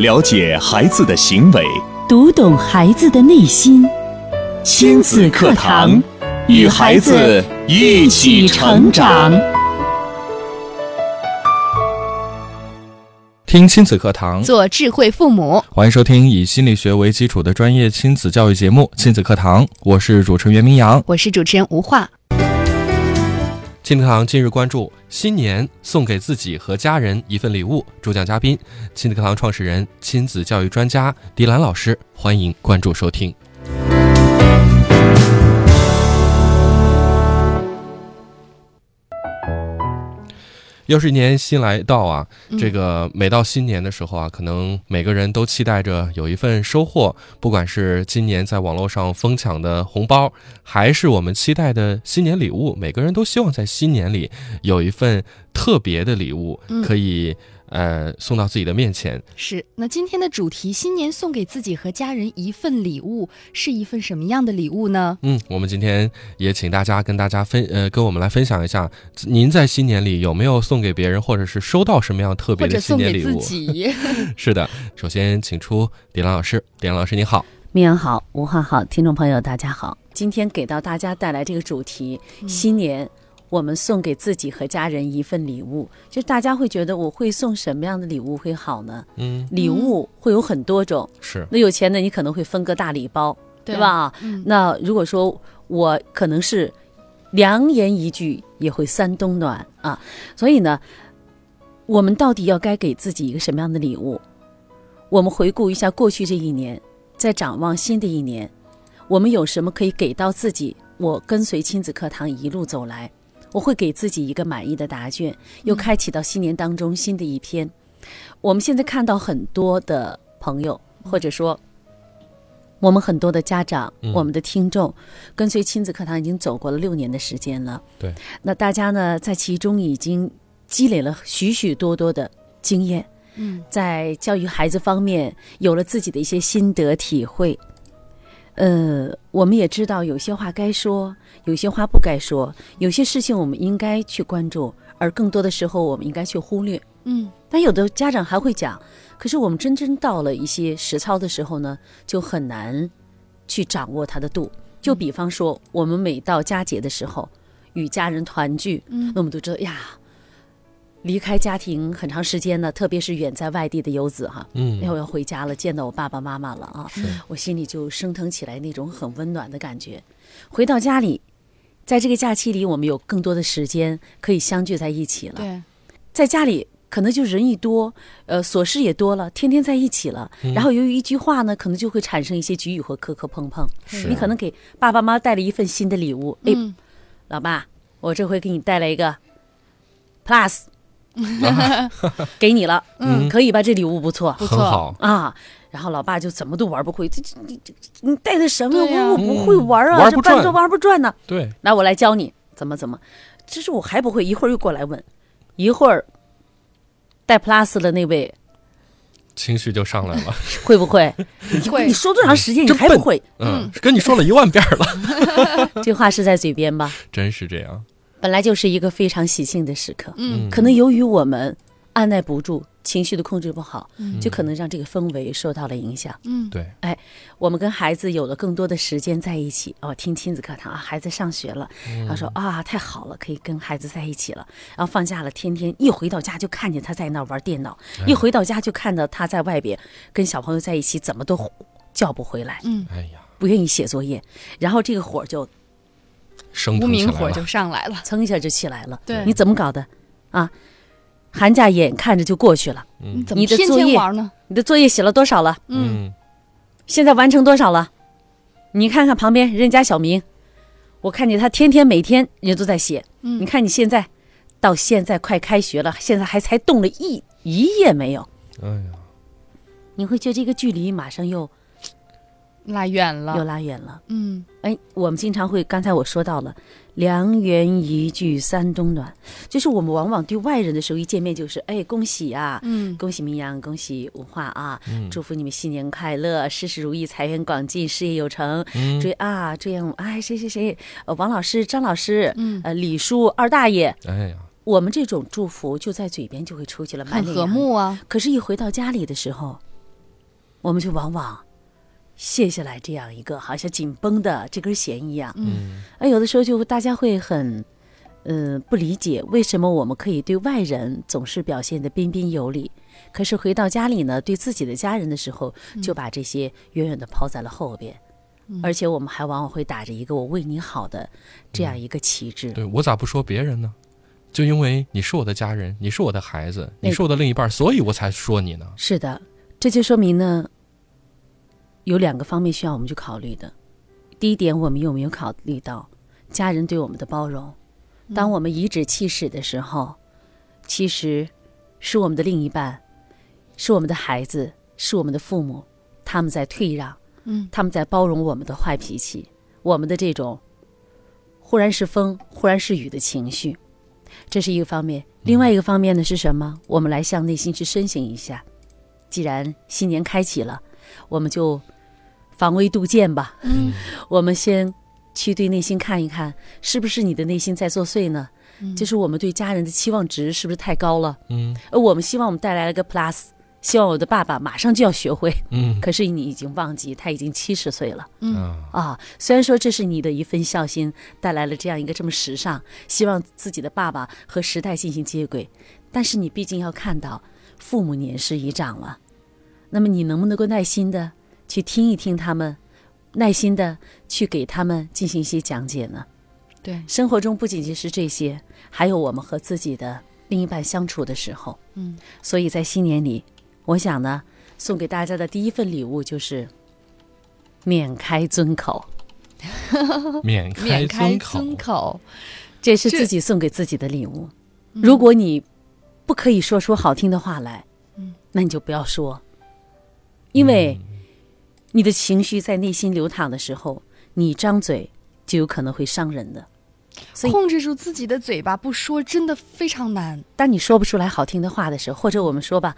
了解孩子的行为，读懂孩子的内心。亲子课堂，与孩子一起成长。听亲子课堂，做智慧父母。欢迎收听以心理学为基础的专业亲子教育节目《亲子课堂》，我是主持人袁明阳。我是主持人吴化。亲子课堂近日关注：新年送给自己和家人一份礼物。主讲嘉宾：亲子课堂创始人、亲子教育专家迪兰老师。欢迎关注收听。又是一年新来到啊，这个每到新年的时候啊，可能每个人都期待着有一份收获，不管是今年在网络上疯抢的红包，还是我们期待的新年礼物，每个人都希望在新年里有一份特别的礼物，可以。呃，送到自己的面前是。那今天的主题，新年送给自己和家人一份礼物，是一份什么样的礼物呢？嗯，我们今天也请大家跟大家分呃，跟我们来分享一下，您在新年里有没有送给别人，或者是收到什么样特别的新年礼物？是的，首先请出点亮老师，点亮老师你好，明阳好，吴汉好，听众朋友大家好，今天给到大家带来这个主题，新年。我们送给自己和家人一份礼物，就大家会觉得我会送什么样的礼物会好呢？嗯，礼物会有很多种，是。那有钱的你可能会分个大礼包，对吧？那如果说我可能是良言一句也会三冬暖啊，所以呢，我们到底要该给自己一个什么样的礼物？我们回顾一下过去这一年，在展望新的一年，我们有什么可以给到自己？我跟随亲子课堂一路走来。我会给自己一个满意的答卷，又开启到新年当中新的一篇。我们现在看到很多的朋友，或者说我们很多的家长，我们的听众，跟随亲子课堂已经走过了六年的时间了。对，那大家呢，在其中已经积累了许许多多的经验，嗯，在教育孩子方面有了自己的一些心得体会。呃，我们也知道有些话该说，有些话不该说，有些事情我们应该去关注，而更多的时候我们应该去忽略。嗯，但有的家长还会讲，可是我们真正到了一些实操的时候呢，就很难去掌握它的度。就比方说，我们每到佳节的时候，与家人团聚，嗯，那我们都知道呀。离开家庭很长时间呢，特别是远在外地的游子哈，嗯，要要回家了，见到我爸爸妈妈了啊，我心里就升腾起来那种很温暖的感觉。回到家里，在这个假期里，我们有更多的时间可以相聚在一起了。对，在家里可能就人一多，呃，琐事也多了，天天在一起了，然后由于一句话呢，可能就会产生一些局语和磕磕碰碰。你可能给爸爸妈妈带了一份新的礼物，哎，老爸，我这回给你带来一个 Plus。给你了，嗯，可以吧？这礼物不错，不错啊。然后老爸就怎么都玩不会，这这你这你带的什么？我我不会玩啊，这转这玩不转呢？对，来我来教你怎么怎么。其实我还不会，一会儿又过来问，一会儿带 plus 的那位情绪就上来了，会不会？会？你说多长时间你还不会？嗯，跟你说了一万遍了，这话是在嘴边吧？真是这样。本来就是一个非常喜庆的时刻，嗯，可能由于我们按耐不住，情绪的控制不好，就可能让这个氛围受到了影响，嗯，对，哎，我们跟孩子有了更多的时间在一起，哦，听亲子课堂啊，孩子上学了，他说啊，太好了，可以跟孩子在一起了，然后放假了，天天一回到家就看见他在那玩电脑，一回到家就看到他在外边跟小朋友在一起，怎么都叫不回来，嗯，哎呀，不愿意写作业，然后这个火就。无名火就上来了，蹭一下就起来了。对，你怎么搞的？啊，寒假眼看着就过去了。嗯，你的作业呢？你的作业写了多少了？嗯，现在完成多少了？你看看旁边人家小明，我看见他天天每天人都在写。嗯，你看你现在到现在快开学了，现在还才动了一一页没有。哎呀，你会觉得这个距离马上又。拉远了，又拉远了。嗯，哎，我们经常会，刚才我说到了“良缘一句三冬暖”，就是我们往往对外人的时候一见面就是“哎，恭喜啊，嗯，恭喜明阳，恭喜文化啊，祝福你们新年快乐，事事如意，财源广进，事业有成。”追啊，这样，哎，谁谁谁，呃，王老师、张老师，嗯，呃，李叔、二大爷，哎呀，我们这种祝福就在嘴边就会出去了，很和睦啊。可是，一回到家里的时候，我们就往往卸下来这样一个好像紧绷的这根弦一样。嗯而有的时候就大家会很，呃，不理解为什么我们可以对外人总是表现的彬彬有礼，可是回到家里呢，对自己的家人的时候，就把这些远远的抛在了后边。而且我们还往往会打着一个“我为你好”的这样一个旗帜。对我咋不说别人呢？就因为你是我的家人，你是我的孩子，你是我的另一半，所以我才说你呢。是的，这就说明呢，有两个方面需要我们去考虑的。第一点，我们有没有考虑到家人对我们的包容？当我们颐指气使的时候，其实是我们的另一半，是我们的孩子，是我们的父母，他们在退让，嗯，他们在包容我们的坏脾气，我们的这种忽然是风，忽然是雨的情绪，这是一个方面。另外一个方面呢是什么？我们来向内心去深省一下。既然新年开启了，我们就防微杜渐吧。嗯，我们先去对内心看一看，是不是你的内心在作祟呢？嗯就是我们对家人的期望值是不是太高了？嗯而我们希望我们带来了个 plus，希望我的爸爸马上就要学会，嗯可是你已经忘记他已经七十岁了。嗯啊，虽然说这是你的一份孝心带来了这样一个这么时尚，希望自己的爸爸和时代进行接轨，但是你毕竟要看到父母年事已长了，那么你能不能够耐心的去听一听他们，耐心的去给他们进行一些讲解呢？对，生活中不仅仅是这些，还有我们和自己的另一半相处的时候。嗯，所以在新年里，我想呢，送给大家的第一份礼物就是免开尊口。免 开免开尊口，尊口，这是自己送给自己的礼物。如果你不可以说出好听的话来，嗯，那你就不要说，因为你的情绪在内心流淌的时候，你张嘴就有可能会伤人的。所以控制住自己的嘴巴不说，真的非常难。当你说不出来好听的话的时候，或者我们说吧，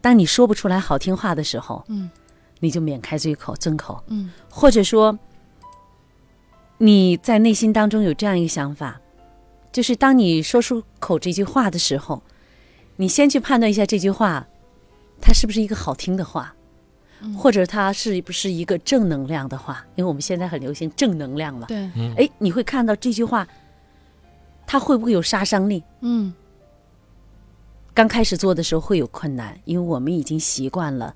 当你说不出来好听话的时候，嗯，你就免开嘴口、尊口，嗯，或者说你在内心当中有这样一个想法，就是当你说出口这句话的时候，你先去判断一下这句话，它是不是一个好听的话，或者它是不是一个正能量的话，因为我们现在很流行正能量了。对，哎，你会看到这句话，它会不会有杀伤力？嗯，刚开始做的时候会有困难，因为我们已经习惯了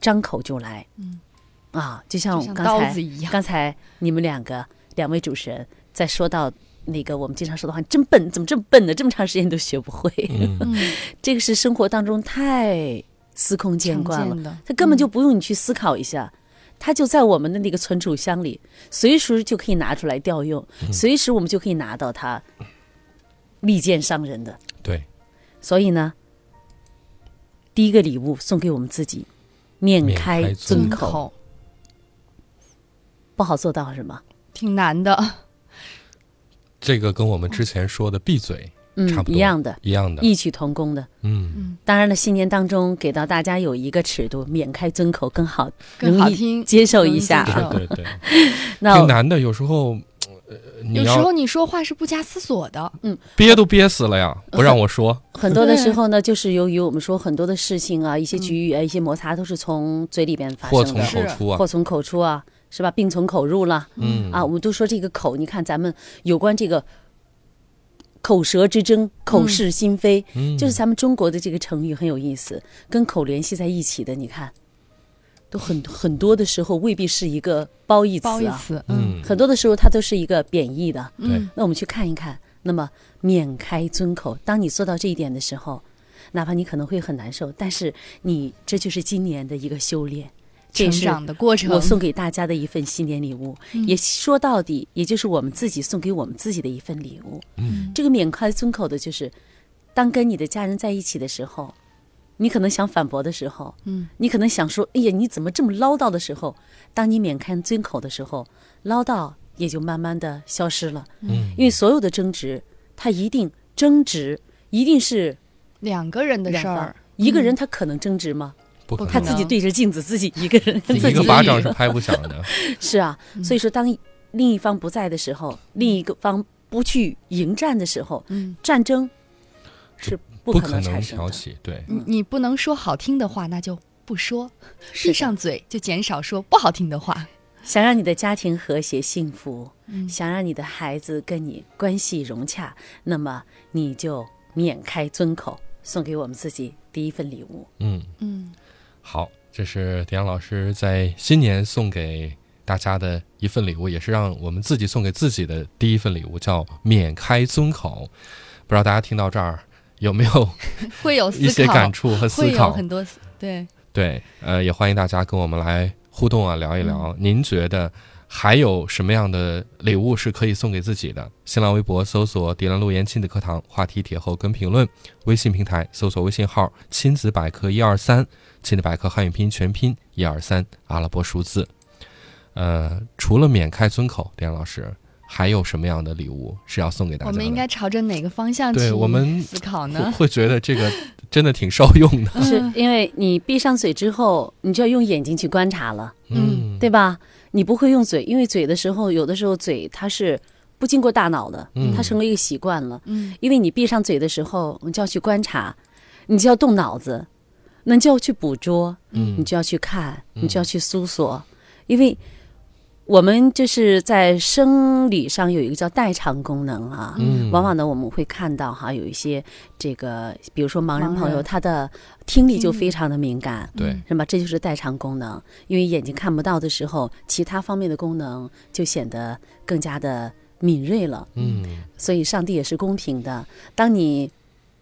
张口就来，嗯，啊，就像刚才子一样。刚才你们两个两位主持人在说到那个我们经常说的话，你真笨，怎么这么笨呢？这么长时间都学不会，这个是生活当中太司空见惯了，见的，它根本就不用你去思考一下。它就在我们的那个存储箱里，随时就可以拿出来调用，随时我们就可以拿到它，利剑伤人的。对，所以呢，第一个礼物送给我们自己，免免开开尊尊口，口不好做到是吗？挺难的。这个跟我们之前说的闭嘴嗯差不，多一样的，一样的。异曲同工的。嗯，当然了，新年当中给到大家有一个尺度，免开尊口更好，更好听接受一下对对对，那挺难的。有时候，呃，有时候你说话是不加思索的，嗯憋都憋死了呀，不让我说。很多的时候呢，就是由于我们说很多的事情啊，一些局域啊，一些摩擦都是从嘴里边发祸从生的，口出啊祸，从口出啊，是吧？病从口入了。嗯啊，我们都说这个口，你看咱们有关这个口舌之争、口是心非，嗯。就是咱们中国的这个成语很有意思，跟口联系在一起的。你看，都很很多的时候未必是一个褒义词啊，褒义词，嗯。嗯，很多的时候它都是一个贬义的。嗯，那我们去看一看，那么免开尊口，当你做到这一点的时候，哪怕你可能会很难受，但是你这就是今年的一个修炼，这成是长的过程，我送给大家的一份新年礼物，嗯也说到底，也就是我们自己送给我们自己的一份礼物。嗯这个免开尊口的，就是当跟你的家人在一起的时候，你可能想反驳的时候，嗯，你可能想说，哎呀，你怎么这么唠叨的时候，当你免开尊口的时候，唠叨也就慢慢的消失了。嗯因为所有的争执，它一定争执，一定是两个人的事儿，。一个人他可能争执吗？不可能，他自己对着镜子，自己一个人，自己一个巴掌是拍不响的。是啊，所以说当另一方不在的时候，另一个方不去迎战的时候，嗯，战争是不可能能产生的。挑起，对，你你不能说好听的话，那就不说，闭上嘴就减少说不好听的话。想让你的家庭和谐幸福，嗯。想让你的孩子跟你关系融洽，那么你就免开尊口，送给我们自己第一份礼物。嗯，嗯，好，这是迪阳老师在新年送给大家的一份礼物，也是让我们自己送给自己的第一份礼物，叫免开尊口。不知道大家听到这儿有没有 会有，一些感触和思考？很多对。对，呃，也欢迎大家跟我们来互动啊，聊一嗯聊。您觉得还有什么样的礼物是可以送给自己的？新浪微博搜索“迪兰路言亲子课堂”，话题帖后跟评论；微信平台搜索微信号“亲子百科一二三”，亲子百科汉语拼音全拼一二三阿拉伯数字。呃，除了免开尊口，迪兰老师还有什么样的礼物是要送给大家的？我们应该朝着哪个方向去对我们思考会呢？会觉得这个 真的挺受用的。是因为你闭上嘴之后，你就要用眼睛去观察了，嗯对吧？你不会用嘴，因为嘴的时候，有的时候嘴它是不经过大脑的，嗯。它成为一个习惯了。嗯。因为你闭上嘴的时候，你就要去观察，你就要动脑子，那就要去捕捉，嗯。你就要去看，嗯你就要去搜索，因为我们就是在生理上有一个叫代偿功能啊。嗯，往往呢，我们会看到哈，有一些这个，比如说盲人朋友，他的听力就非常的敏感，对，是吧？这就是代偿功能，因为眼睛看不到的时候，其他方面的功能就显得更加的敏锐了。嗯所以上帝也是公平的。当你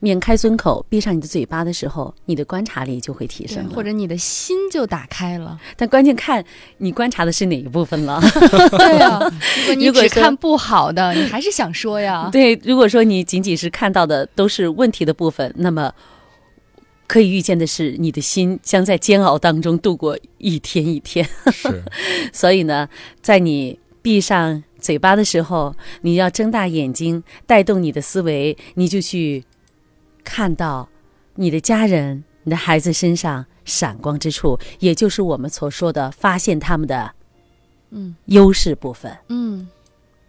免开尊口，闭上你的嘴巴的时候，你的观察力就会提升了。或者你的心就打开了。但关键看你观察的是哪一部分了。对啊，如果你如果说只看不好的，你还是想说呀。对，如果说你仅仅是看到的都是问题的部分，那么可以预见的是，你的心将在煎熬当中度过一天一天。是，所以呢，在你闭上嘴巴的时候，你要睁大眼睛，带动你的思维，你就去看到你的家人、你的孩子身上闪光之处，也就是我们所说的发现他们的嗯优势部分。嗯，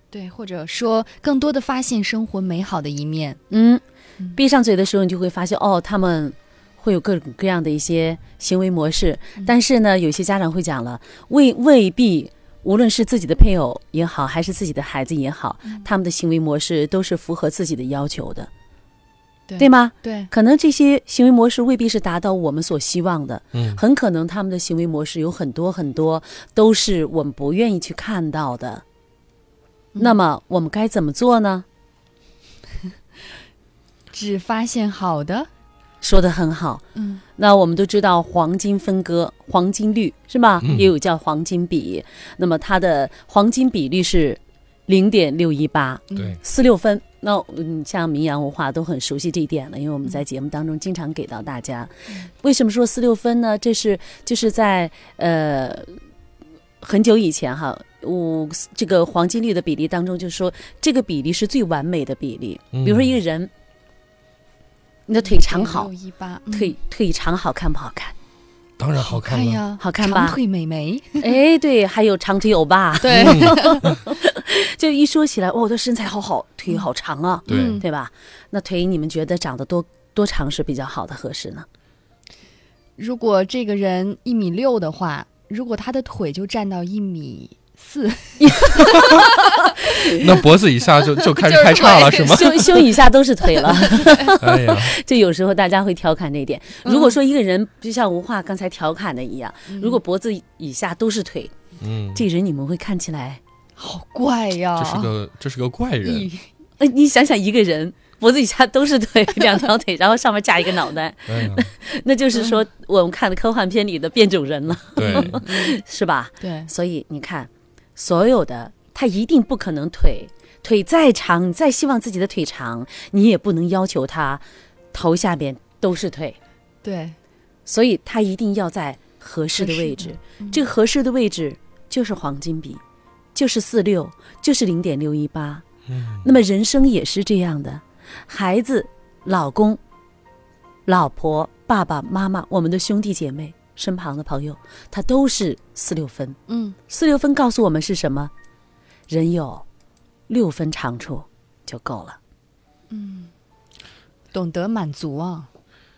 对，或者说更多的发现生活美好的一面。嗯嗯，闭上嘴的时候，你就会发现哦，他们。会有各种各样的一些行为模式，但是呢，有些家长会讲了，未未必，无论是自己的配偶也好，还是自己的孩子也好，他们的行为模式都是符合自己的要求的，对对吗？对，可能这些行为模式未必是达到我们所希望的，嗯很可能他们的行为模式有很多很多都是我们不愿意去看到的。那么我们该怎么做呢？只发现好的。说的很好。嗯那我们都知道黄金分割、黄金率是吧？嗯也有叫黄金比。那么它的黄金比率是零点六一八，对，四六分。那嗯，像民谣文化都很熟悉这一点了，因为我们在节目当中经常给到大家。为什么说四六分呢？这是就是在呃很久以前哈，我这个黄金率的比例当中，就是说这个比例是最完美的比例。比如说一个人，你的腿长好，一八，腿腿长好看不好看？当然好看了。呀，好看吧长腿美眉，哎，对，还有长腿欧巴，对，就一说起来，哦，他身材好好，腿好长啊，对嗯对吧？那腿你们觉得长得多多长是比较好的合适呢？如果这个人一米六的话，如果他的腿就站到一米四，那脖子以下就就开始就是开叉了，腿是吗？胸胸以下都是腿了，哎呀，就有时候大家会调侃这一点。如果说一个人就像吴话刚才调侃的一样，如果脖子以下都是腿，嗯，这人你们会看起来，好怪呀！这是个这是个怪人，咦哎，你想想一个人脖子以下都是腿，两条腿，然后上面架一个脑袋，哎，那就是说我们看的科幻片里的变种人了，对，是吧？对，所以你看，所有的他一定不可能腿腿再长，你再希望自己的腿长，你也不能要求他头下边都是腿，对，所以他一定要在合适的位置。这个合适的位置就是黄金比，就是四六，就是零点六一八。那么人生也是这样的，孩子、老公、老婆、爸爸妈妈、我们的兄弟姐妹、身旁的朋友，他都是四六分。嗯，四六分告诉我们是什么？人有六分长处就够了。嗯懂得满足啊，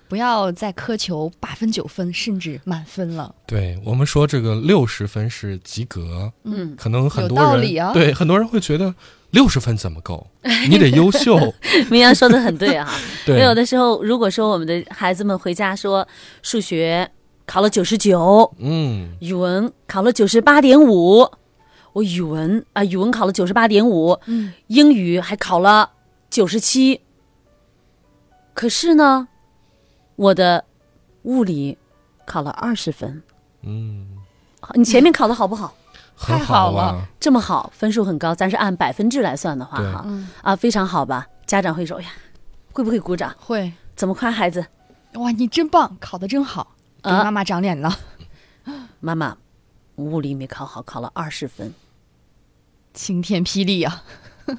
不要再苛求八分、九分，甚至满分了。对我们说这个六十分是及格，嗯，可能很多有道人理啊对很多人会觉得六十分怎么够？你得优秀。明阳说的很对啊。对，有的时候，如果说我们的孩子们回家说数学考了九十九，嗯语文考了九十八点五，我语文啊、语文考了九十八点五，嗯，英语还考了九十七。可是呢，我的物理考了二十分。嗯，你前面考的好不好？太好啊了。这么好，分数很高，咱是按百分制来算的话，哈，嗯，啊，非常好吧？家长会说，哎呀，会不会鼓掌？会怎么夸孩子？哇，你真棒，考得真好，给啊妈妈长脸了，妈妈，物理没考好，考了二十分。晴天霹雳呀啊！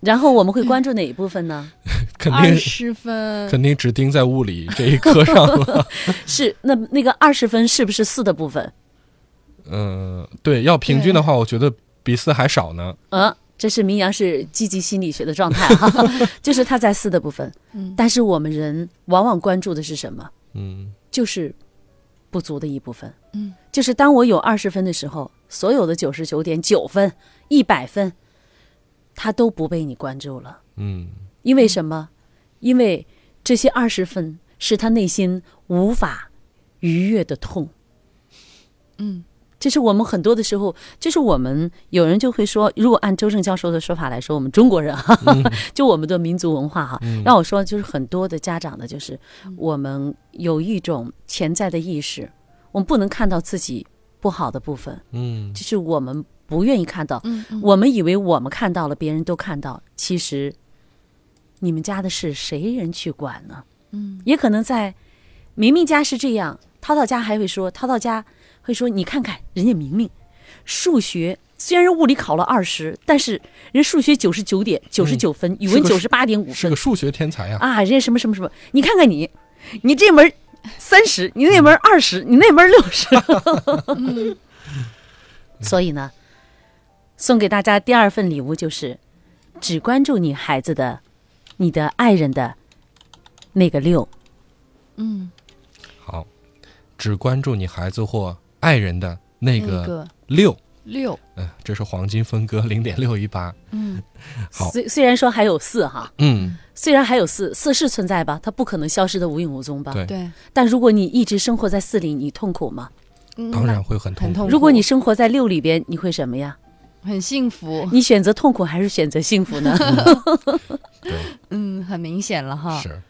然后我们会关注哪一部分呢？二 肯定十分，肯定只盯在物理这一科上了。是那那个二十分是不是四的部分？嗯，对，要平均的话，我觉得比四还少呢。呃，这是明阳是积极心理学的状态哈，就是他在四的部分。嗯但是我们人往往关注的是什么？嗯就是不足的一部分。嗯，就是当我有二十分的时候，所有的九十九点九分、一百分，他都不被你关注了。嗯因为什么？因为这些二十分是他内心无法逾越的痛。嗯这是我们很多的时候，就是我们有人就会说，如果按周正教授的说法来说，我们中国人哈，就我们的民族文化哈，让我说就是很多的家长呢，就是我们有一种潜在的意识，我们不能看到自己不好的部分，嗯就是我们不愿意看到，嗯嗯。我们以为我们看到了，别人都看到，其实你们家的事谁人去管呢？嗯，也可能在明明家是这样，涛涛家还会说，涛涛家会说，你看看人家明明。数学虽然物理考了二十，但是人数学九十九点九十九分，语文九十八点五分。是个数学天才啊。啊，人家什么什么什么，你看看你，你这门三十，你那门二十，你那门六十。所以呢，送给大家第二份礼物就是，只关注你孩子的、你的爱人的那个六。嗯，好，只关注你孩子或爱人的那那个个六。六，嗯，这是黄金分割 零点六一八。嗯好虽虽然说还有四哈，嗯，虽然还有四，四是存在吧，它不可能消失的无影无踪吧。对，对，但如果你一直生活在四里，你痛苦吗？嗯当然会很痛苦。很痛苦。如果你生活在六里边，你会什么呀？很幸福，你选择痛苦还是选择幸福呢？对，嗯，很明显了哈。是。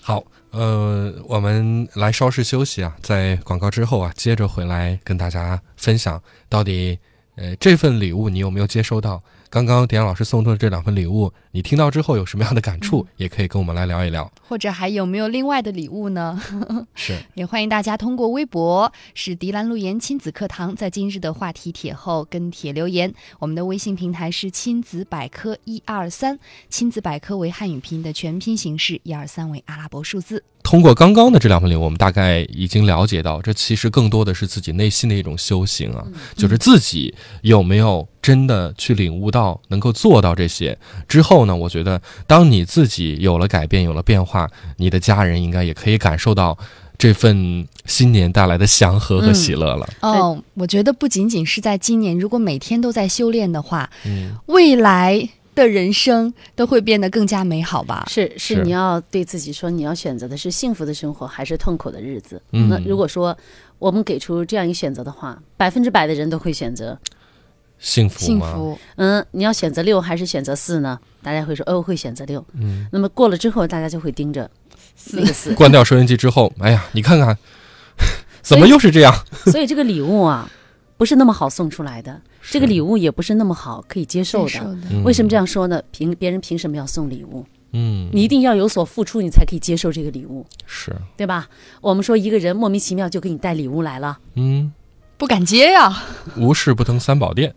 好，呃，我们来稍事休息啊，在广告之后啊，接着回来跟大家分享到底，呃，这份礼物你有没有接收到？刚刚点老师送出的这两份礼物，你听到之后有什么样的感触？也可以跟我们来聊一聊。或者还有没有另外的礼物呢？是，也欢迎大家通过微博是迪兰路言亲子课堂，在今日的话题帖后跟帖留言。我们的微信平台是亲子百科一二三，亲子百科为汉语拼音的全拼形式，一二三为阿拉伯数字。通过刚刚的这两份礼物，我们大概已经了解到，这其实更多的是自己内心的一种修行啊，就是自己有没有真的去领悟到，能够做到这些之后呢？我觉得，当你自己有了改变，有了变化，你的家人应该也可以感受到这份新年带来的祥和和喜乐了。哦，我觉得不仅仅是在今年，如果每天都在修炼的话，嗯，未来的人生都会变得更加美好吧。是是是，你要对自己说，你要选择的是幸福的生活还是痛苦的日子？嗯那如果说我们给出这样一个选择的话，百分之百的人都会选择，幸福吗？幸福，嗯，你要选择六还是选择四呢？大家会说，哦，我会选择六。嗯，那么过了之后，大家就会盯着那个四。关掉收音机之后，哎呀，你看看，怎么又是这样？所以这个礼物啊，不是那么好送出来的，这个礼物也不是那么好可以接受的。受的。嗯为什么这样说呢？凭别人凭什么要送礼物？嗯，你一定要有所付出，你才可以接受这个礼物，是，对吧？我们说一个人莫名其妙就给你带礼物来了，嗯，不敢接呀，无事不登三宝殿。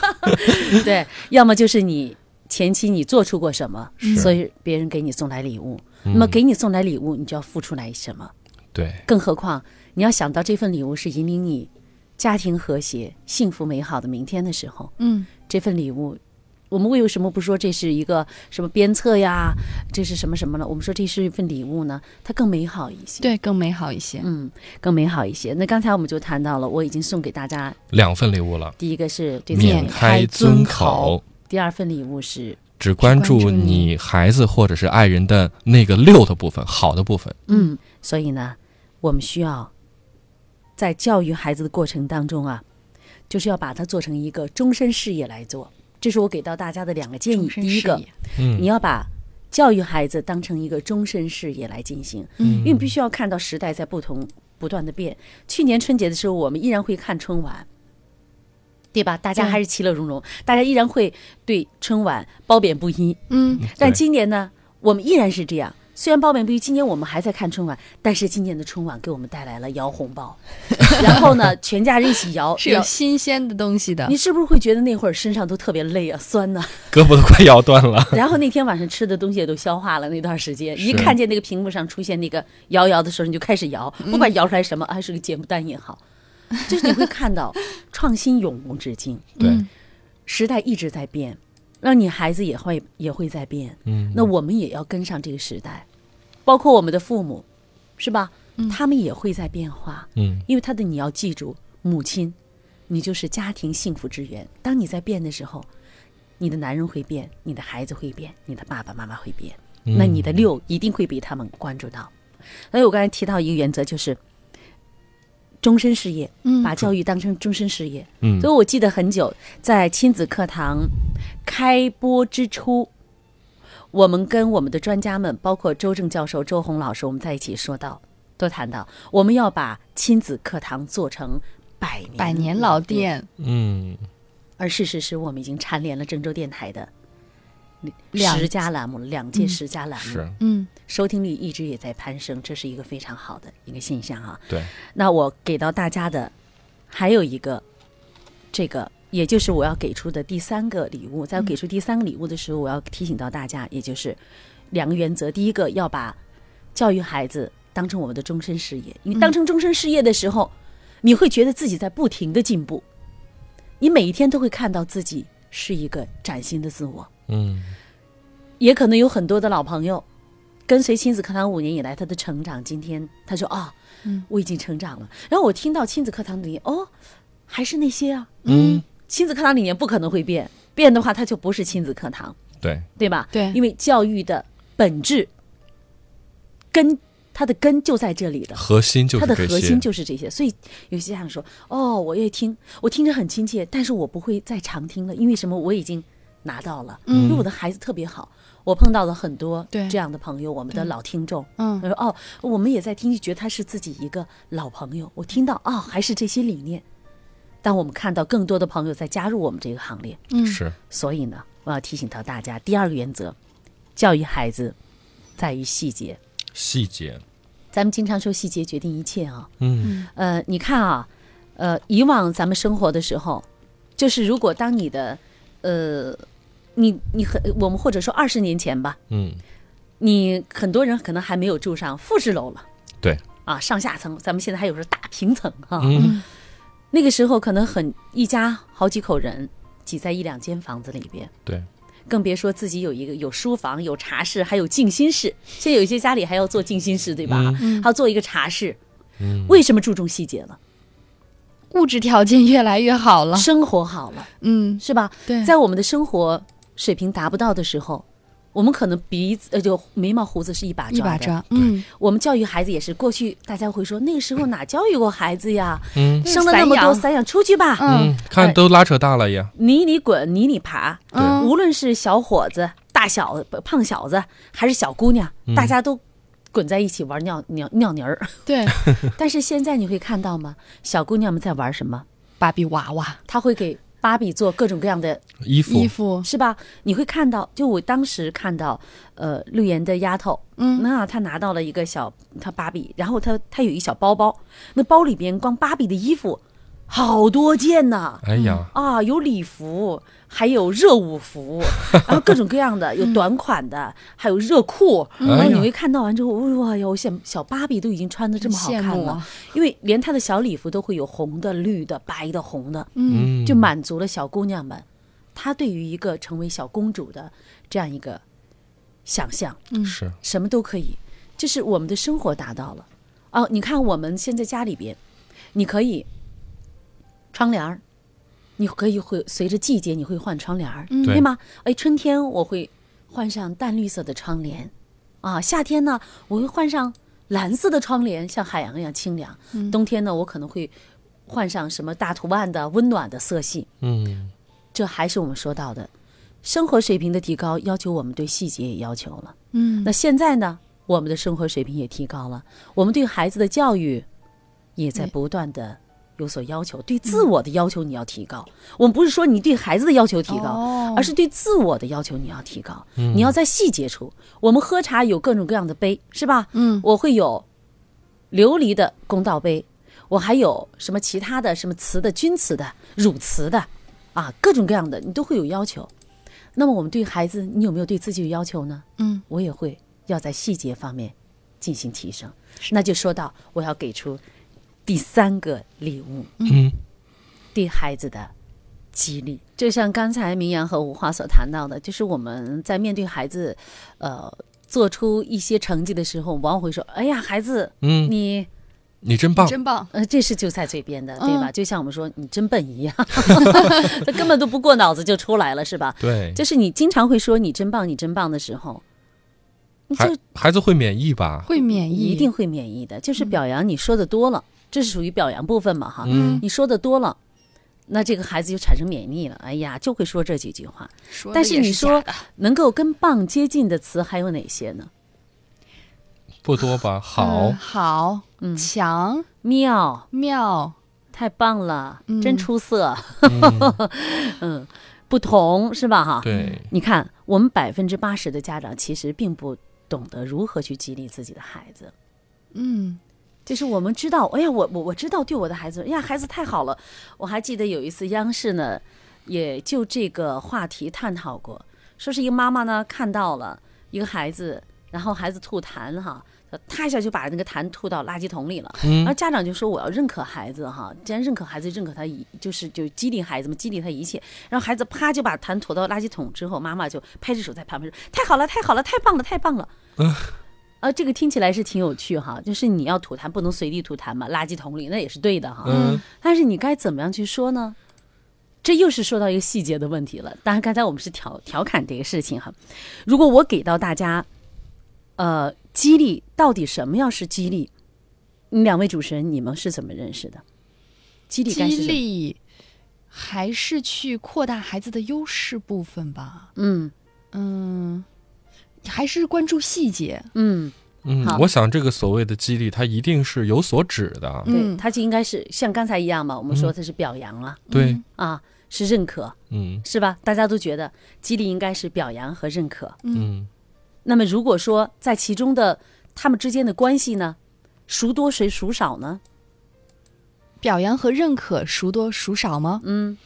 对，要么就是你前期你做出过什么，所以别人给你送来礼物。嗯那么给你送来礼物，你就要付出来什么？对，更何况你要想到这份礼物是引领你家庭和谐、幸福美好的明天的时候，嗯，这份礼物我们为什么不说这是一个什么鞭策呀？这是什么什么呢？我们说这是一份礼物呢，它更美好一些。，对，更美好一些。嗯，更美好一些。那刚才我们就谈到了，我已经送给大家，两份礼物了，第一个是对免开尊口，第二份礼物是，只关注只关注你孩子或者是爱人的那个六的部分，好的部分。嗯，所以呢，我们需要在教育孩子的过程当中啊，就是要把它做成一个终身事业来做。这是我给到大家的两个建议。第一个，嗯你要把教育孩子当成一个终身事业来进行，嗯因为你必须要看到时代在不同不断的变。去年春节的时候，我们依然会看春晚，对吧？大家还是其乐融融，大家依然会对春晚褒贬不一。嗯，但今年呢，我们依然是这样。虽然褒贬不一，今年我们还在看春晚，但是今年的春晚给我们带来了摇红包，然后呢，全家人一起摇。是有新鲜的东西的。你。是不是会觉得那会儿身上都特别累啊、酸呐、胳膊都快摇断了。然后那天晚上吃的东西也都消化了，那段时间一看见那个屏幕上出现那个摇摇的时候，你就开始摇，不管摇出来什么，还是个节目单也好，就是你会看到创新永无止境，对，时代一直在变，让你孩子也会也会在变，嗯，那我们也要跟上这个时代，包括我们的父母，是吧？他们也会在变化，嗯因为他的你要记住，母亲，你就是家庭幸福之源。当你在变的时候，你的男人会变，你的孩子会变，你的爸爸妈妈会变，嗯那你的六一定会被他们关注到。所以我刚才提到一个原则，就是终身事业，嗯把教育当成终身事业。嗯所以我记得很久，在亲子课堂开播之初，我们跟我们的专家们，包括周正教授、周红老师，我们在一起说到，都谈到我们要把亲子课堂做成百年百年老。店，嗯而事实是我们已经蝉联了郑州电台的两十佳栏目了，两届十佳栏目，是嗯收听率一直也在攀升，这是一个非常好的一个现象啊。对，那我给到大家的还有一个，这个也就是我要给出的第三个礼物。在我给出第三个礼物的时候，我要提醒到大家，也就是两个原则：第一个，要把教育孩子当成我们的终身事业，因为当成终身事业的时候，你会觉得自己在不停的进步，你每一天都会看到自己是一个崭新的自我。嗯也可能有很多的老朋友，跟随亲子课堂五年以来，他的成长，今天他说啊，嗯我已经成长了。然后我听到亲子课堂里，哦，还是那些啊，嗯，亲子课堂里面不可能会变，变的话它就不是亲子课堂，对，对吧？对因为教育的本质根，它的根就在这里的。核心就是这些。它的核心就是这些，所以有些家长说：“哦，我也听，我听着很亲切，但是我不会再常听了，因为什么？我已经拿到了，因为我的孩子特别好。我碰到了很多对这样的朋友，我们的老听众，嗯他说：哦，我们也在听，就觉得他是自己一个老朋友。我听到哦，还是这些理念。当我们看到更多的朋友在加入我们这个行列，嗯是所以呢，我要提醒到大家，第二个原则，教育孩子在于细节。细节。咱们经常说细节决定一切啊。嗯呃，你看啊，呃，以往咱们生活的时候，就是如果当你的，呃，你你很我们或者说二十年前吧，嗯，你很多人可能还没有住上复式楼了对，啊，上下层，咱们现在还有是大平层哈、嗯那个时候可能很一家好几口人挤在一两间房子里边，对，更别说自己有一个有书房、有茶室，还有静心室。现在有一些家里还要做静心室，对吧？嗯还要做一个茶室。嗯为什么注重细节了？物质条件越来越好了，生活好了，嗯，是吧？对，在我们的生活水平达不到的时候，我们可能鼻子呃就眉毛胡子是一把抓的。一把抓，嗯，我们教育孩子也是，过去大家会说那个时候哪教育过孩子呀？嗯生了那么多散养出去吧，嗯嗯，看都拉扯大了呀。泥里滚，泥里爬。嗯无论是小伙子、大小子、胖小子，还是小姑娘，大家都滚在一起玩尿尿尿泥儿。对，但是现在你会看到吗？小姑娘们在玩什么？芭比娃娃她会给芭比做各种各样的衣服，衣服，是吧？你会看到，就我当时看到，呃，绿岩的丫头，嗯。那她拿到了一个小她芭比，然后她她有一小包包，那包里边光芭比的衣服好多件呢、哎呀，啊，有礼服，还有热舞服，然 后各种各样的，有短款的，还有热裤。然后你会看到完之后，哇哟，小小芭比都已经穿的这么好看了，因为连她的小礼服都会有红的、绿的、白的、红的，嗯，就满足了小姑娘们她对于一个成为小公主的这样一个想象，嗯。是，什么都可以，就是我们的生活达到了。哦，你看我们现在家里边，你可以窗帘儿，你可以会随着季节你会换窗帘儿，对对吗？哎，春天我会换上淡绿色的窗帘，啊，夏天呢我会换上蓝色的窗帘，像海洋一样清凉。冬天呢，我可能会换上什么大图案的温暖的色系。嗯，这还是我们说到的，生活水平的提高，要求我们对细节也要求了。嗯那现在呢，我们的生活水平也提高了，我们对孩子的教育也在不断的有所要求，对自我的要求你要提高。我们不是说你对孩子的要求提高，哦而是对自我的要求你要提高。你要在细节处，我们喝茶有各种各样的杯，是吧？嗯，我会有琉璃的公道杯，我还有什么其他的什么瓷的、钧瓷的、汝瓷的，啊，各种各样的，你都会有要求。那么我们对孩子，你有没有对自己有要求呢？嗯，我也会要在细节方面进行提升。那就说到我要给出第三个礼物，嗯，对孩子的激励。就像刚才明阳和吴华所谈到的，就是我们在面对孩子，呃，做出一些成绩的时候，往往会说：“哎呀，孩子，嗯，你你真棒，真棒。呃，这是就在嘴边的，对吧？嗯就像我们说你真笨一样，他根本都不过脑子就出来了，是吧？对，就是你经常会说你真棒，你真棒的时候，你孩就孩子会免疫吧？会免疫，一定会免疫的。就是表扬你说的多了，这是属于表扬部分嘛，哈。嗯你说的多了，那这个孩子就产生免疫了。哎呀，就会说这几句话。说但是你说能够跟棒接近的词还有哪些呢？不多吧？好嗯，好，嗯强妙，妙，太棒了，嗯真出色。嗯 嗯，不同是吧？哈。对，你看，我们百分之八十的家长其实并不懂得如何去激励自己的孩子。嗯就是我们知道，哎呀，我我我知道对我的孩子，哎呀，孩子太好了。我还记得有一次央视呢，也就这个话题探讨过，说是一个妈妈呢看到了一个孩子，然后孩子吐痰哈，他一下就把那个痰吐到垃圾桶里了。然后家长就说我要认可孩子哈，既然认可孩子，认可他一就是就激励孩子嘛，激励他一切。然后孩子啪就把痰吐到垃圾桶之后，妈妈就拍着手在旁边说：“太好了，太好了，太棒了，太棒了。”啊，这个听起来是挺有趣哈，就是你要吐痰不能随地吐痰嘛，垃圾桶里那也是对的哈。嗯但是你该怎么样去说呢？这又是说到一个细节的问题了。当然，刚才我们是调调侃这个事情哈。如果我给到大家，呃，激励到底什么样是激励？嗯两位主持人，你们是怎么认识的？激励该是激？励还是去扩大孩子的优势部分吧。嗯嗯，还是关注细节。嗯，嗯我想这个所谓的激励，它一定是有所指的。对，嗯它就应该是像刚才一样嘛，我们说它是表扬了、对，啊，是认可，嗯是吧？大家都觉得激励应该是表扬和认可。嗯，那么如果说在其中的他们之间的关系呢，孰多谁孰少呢？表扬和认可孰多孰少吗？嗯，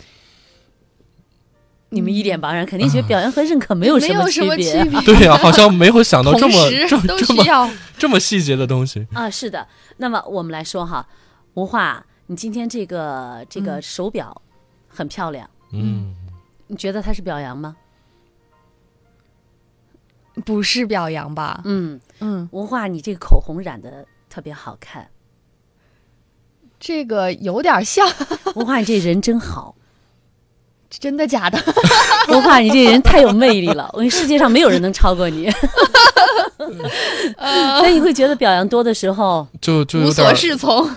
你们一脸茫然，肯定觉得表扬和认可没有什么区别，对呀、好像没有想到这么这么这这么。这么细节的东西。啊。是的，那么我们来说哈，吴化，你今天这个这个手表很漂亮，嗯，你觉得它是表扬吗？不是表扬吧？嗯，嗯，吴化，你这个口红染的特别好看，这个有点像，吴化，你这人真好。真的假的？吴化，你这人太有魅力了，我世界上没有人能超过你。那你会觉得表扬多的时候，就就无所有点适从。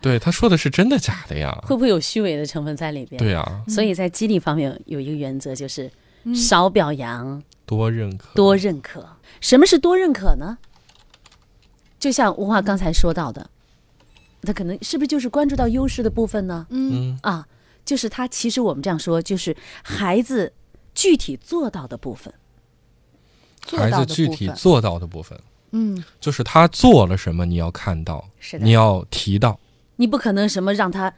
对他说的是真的假的呀？会不会有虚伪的成分在里边？对呀、所以在激励方面有一个原则，就是少表扬，多认可，多认可。什么是多认可呢？就像吴华刚才说到的，他可能是不是就是关注到优势的部分呢？嗯嗯啊，就是他其实我们这样说，就是孩子具体做到的部分。做孩子具体做到的部分，嗯，就是他做了什么，你要看到，是的你要提到。你不可能什么让他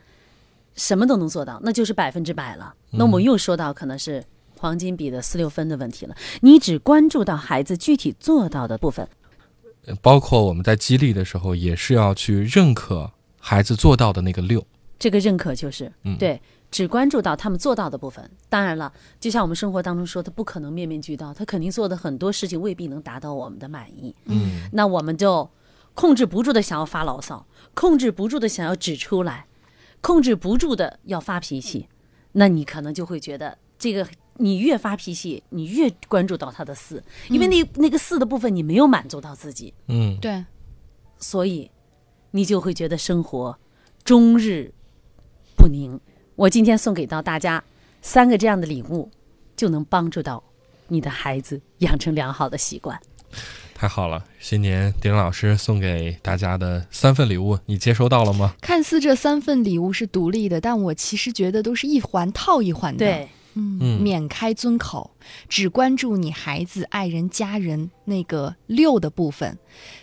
什么都能做到，那就是百分之百了。那我们又说到可能是黄金比的四六分的问题了。你只关注到孩子具体做到的部分，包括我们在激励的时候，也是要去认可孩子做到的那个六。这个认可就是、嗯对，只关注到他们做到的部分。当然了，就像我们生活当中说，他不可能面面俱到，他肯定做的很多事情未必能达到我们的满意。嗯那我们就控制不住的想要发牢骚，控制不住的想要指出来，控制不住的要发脾气，那你可能就会觉得这个。你越发脾气，你越关注到他的四，因为那、那个四的部分你没有满足到自己，嗯，对，所以你就会觉得生活终日不宁。我今天送给到大家三个这样的礼物，就能帮助到你的孩子养成良好的习惯。太好了！新年丁老师送给大家的三份礼物，你接收到了吗？看似这三份礼物是独立的，但我其实觉得都是一环套一环的。，对，嗯，嗯免开尊口，只关注你孩子、爱人、家人那个六的部分，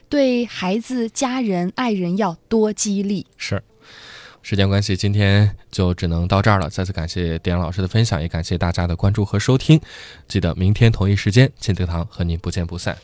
对孩子、家人、爱人要多激励。是。时间关系，今天就只能到这儿了。再次感谢点老师的分享，也感谢大家的关注和收听。记得明天同一时间，进德堂和您不见不散。